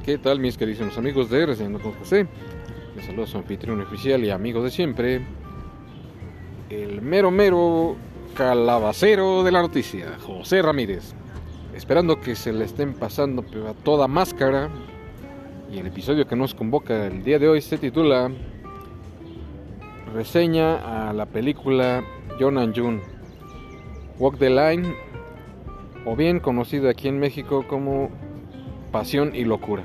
¿qué tal mis queridos amigos de Reseñando con José? Les saludo a su anfitrión oficial y amigo de siempre, el mero mero calabacero de la noticia, José Ramírez. Esperando que se le estén pasando a toda máscara. Y el episodio que nos convoca el día de hoy se titula Reseña a la película John and June, Walk the Line, o bien conocida aquí en México como Pasión y Locura.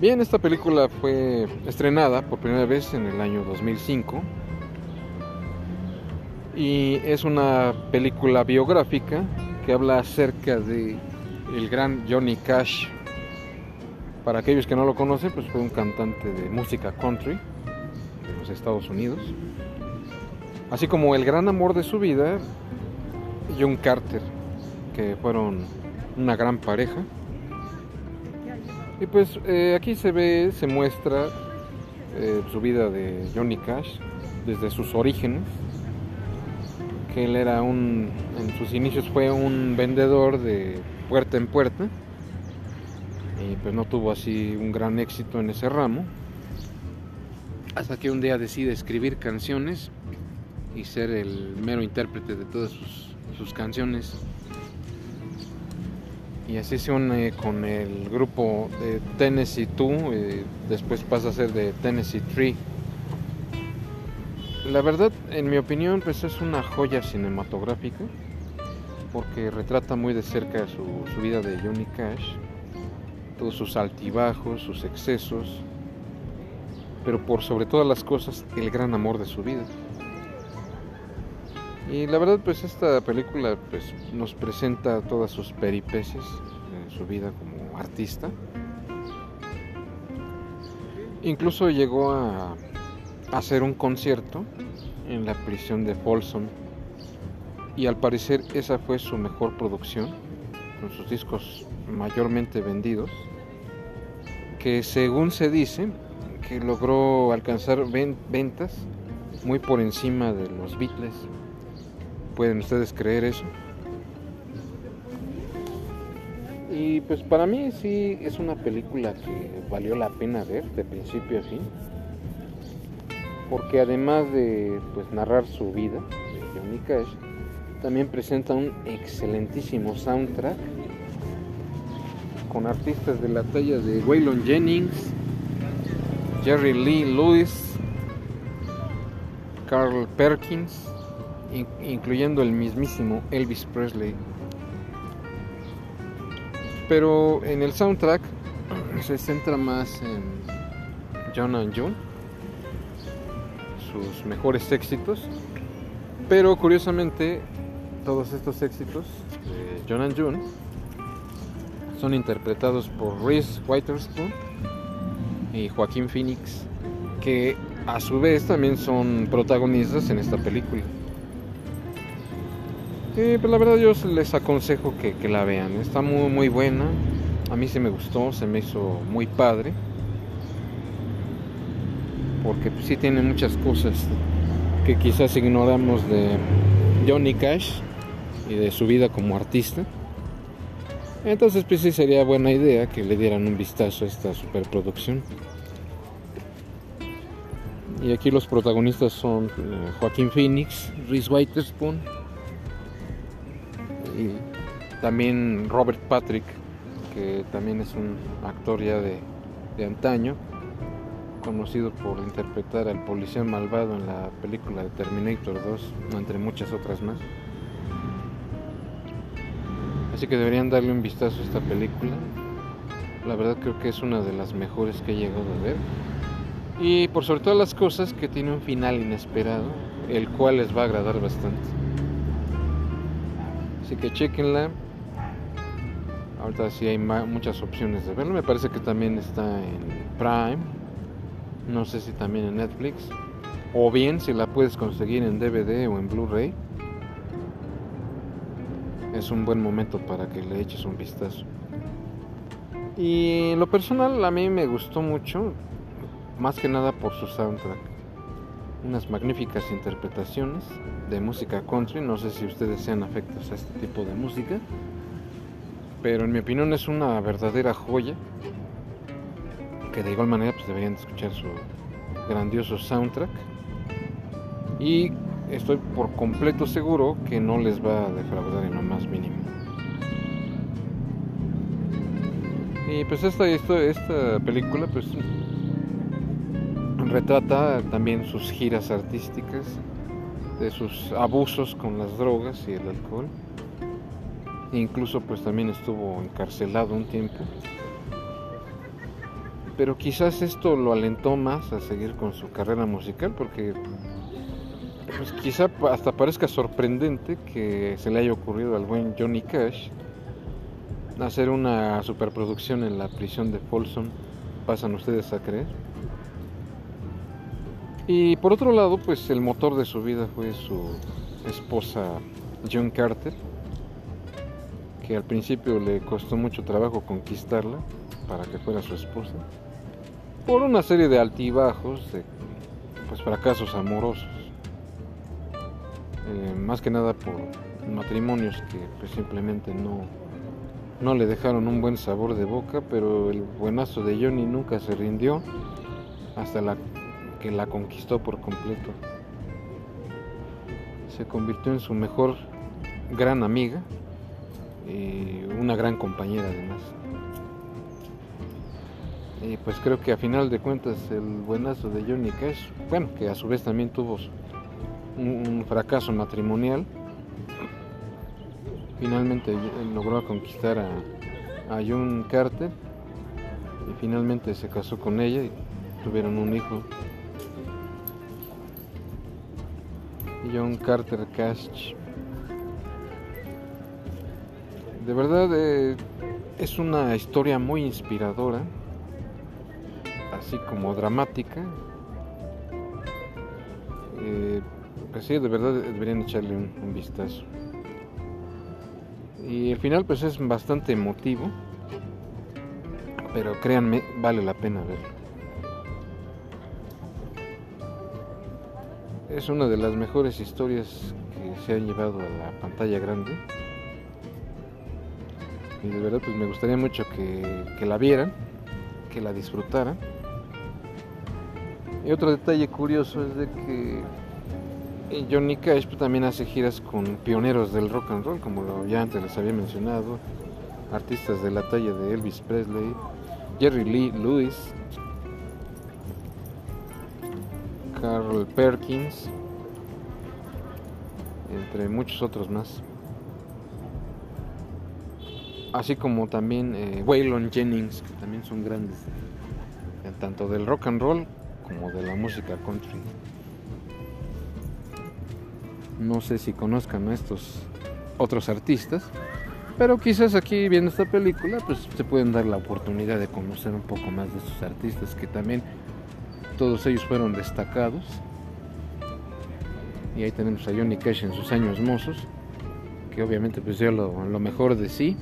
Bien, esta película fue estrenada por primera vez en el año 2005 y es una película biográfica que habla acerca de el gran Johnny Cash. Para aquellos que no lo conocen, pues fue un cantante de música country de los Estados Unidos. Así como el gran amor de su vida, John Carter, que fueron una gran pareja. Y pues eh, aquí se ve, se muestra eh, su vida de Johnny Cash desde sus orígenes. Que él era un, en sus inicios fue un vendedor de puerta en puerta. Y pues no tuvo así un gran éxito en ese ramo. Hasta que un día decide escribir canciones y ser el mero intérprete de todas sus, sus canciones y así se une con el grupo de Tennessee 2 y después pasa a ser de Tennessee 3 la verdad en mi opinión pues es una joya cinematográfica porque retrata muy de cerca su vida de Johnny Cash todos sus altibajos sus excesos pero por sobre todas las cosas el gran amor de su vida y la verdad, pues esta película pues, nos presenta todas sus peripecias en su vida como artista. Incluso llegó a hacer un concierto en la prisión de Folsom y al parecer esa fue su mejor producción, con sus discos mayormente vendidos, que según se dice, que logró alcanzar ventas muy por encima de los Beatles. ¿Pueden ustedes creer eso? Y pues para mí sí es una película que valió la pena ver de principio a fin. Porque además de pues, narrar su vida de Johnny Cash, también presenta un excelentísimo soundtrack con artistas de la talla de Waylon Jennings, Jerry Lee Lewis, Carl Perkins, incluyendo el mismísimo Elvis Presley. Pero en el soundtrack se centra más en John and June, sus mejores éxitos. Pero curiosamente, todos estos éxitos de John and June son interpretados por Reese Witherspoon y Joaquín Phoenix, que a su vez también son protagonistas en esta película. Sí, pues la verdad yo les aconsejo que, que, la vean. Está muy muy buena. A mí sí me gustó, se me hizo muy padre. Porque sí tiene muchas cosas que quizás ignoramos de Johnny Cash y de su vida como artista. Entonces pues sí sería buena idea que le dieran un vistazo a esta superproducción. Y aquí los protagonistas son eh, Joaquín Phoenix, Reese Witherspoon, y también Robert Patrick, que también es un actor ya de, de antaño, conocido por interpretar al policía malvado en la película de Terminator 2, entre muchas otras más. Así que deberían darle un vistazo a esta película. La verdad creo que es una de las mejores que he llegado a ver. Y por sobre todas las cosas que tiene un final inesperado, el cual les va a agradar bastante. Así que chequenla. Ahorita sí hay muchas opciones de verlo. Me parece que también está en Prime. No sé si también en Netflix. O bien si la puedes conseguir en DVD o en Blu-ray. Es un buen momento para que le eches un vistazo. Y lo personal a mí me gustó mucho. Más que nada por su soundtrack. Unas magníficas interpretaciones de música country. No sé si ustedes sean afectos a este tipo de música. pero en mi opinión es una verdadera joya que de igual manera pues deberían escuchar su grandioso soundtrack y estoy por completo seguro que no les va a defraudar en lo más mínimo. Y pues esta, esta, esta película pues retrata también sus giras artísticas, de sus abusos con las drogas y el alcohol. Incluso pues también estuvo encarcelado un tiempo. Pero quizás esto lo alentó más a seguir con su carrera musical porque pues quizá hasta parezca sorprendente que se le haya ocurrido al buen Johnny Cash hacer una superproducción en la prisión de Folsom, pasan ustedes a creer. Y por otro lado, pues el motor de su vida fue su esposa John Carter, que al principio le costó mucho trabajo conquistarla para que fuera su esposa, por una serie de altibajos, de pues fracasos amorosos. Eh, más que nada por matrimonios que pues simplemente no, no le dejaron un buen sabor de boca, pero el buenazo de Johnny nunca se rindió hasta la, la conquistó por completo. Se convirtió en su mejor gran amiga y una gran compañera además. Y pues creo que a final de cuentas el buenazo de Johnny Cash, bueno, que a su vez también tuvo un, fracaso matrimonial. Finalmente logró conquistar a, a John Carter y finalmente se casó con ella y tuvieron un hijo. John Carter Cash. De verdad eh, es una historia muy inspiradora, así como dramática. Eh, pues sí, de verdad deberían echarle un, vistazo. Y el final pues es bastante emotivo, pero créanme, vale la pena verlo. Es una de las mejores historias que se han llevado a la pantalla grande. Y de verdad pues me gustaría mucho que, que la vieran, que la disfrutaran. Y otro detalle curioso es de que Johnny Cash pues, también hace giras con pioneros del rock and roll, como ya antes les había mencionado, artistas de la talla de Elvis Presley, Jerry Lee Lewis, Carl Perkins, entre muchos otros más. Así como también eh, Waylon Jennings, que también son grandes, tanto del rock and roll como de la música country. No sé si conozcan a estos otros artistas, pero quizás aquí viendo esta película pues se pueden dar la oportunidad de conocer un poco más de estos artistas que también todos ellos fueron destacados. Y ahí tenemos a Johnny Cash en sus años mozos, que obviamente pues lo, lo mejor de sí.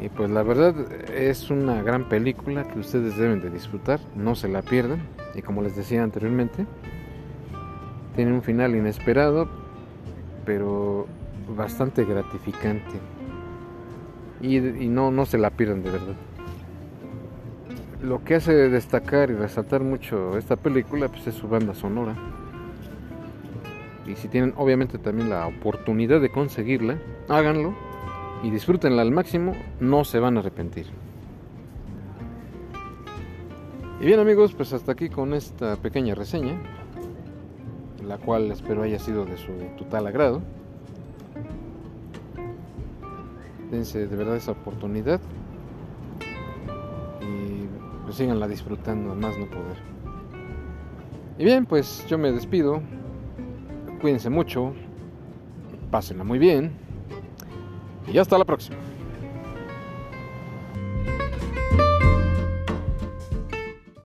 Y pues la verdad es una gran película que ustedes deben de disfrutar, no se la pierdan. Y como les decía anteriormente, tiene un final inesperado, pero bastante gratificante. Y, no, no se la pierdan de verdad. Lo que hace destacar y resaltar mucho esta película pues es su banda sonora. Y si tienen obviamente también la oportunidad de conseguirla, háganlo y disfrútenla al máximo, no se van a arrepentir. Y bien amigos, pues hasta aquí con esta pequeña reseña la cual espero haya sido de su total agrado. Dense de verdad esa oportunidad pues síganla disfrutando más no poder. Y bien, pues yo me despido. Cuídense mucho, pásenla muy bien y hasta la próxima.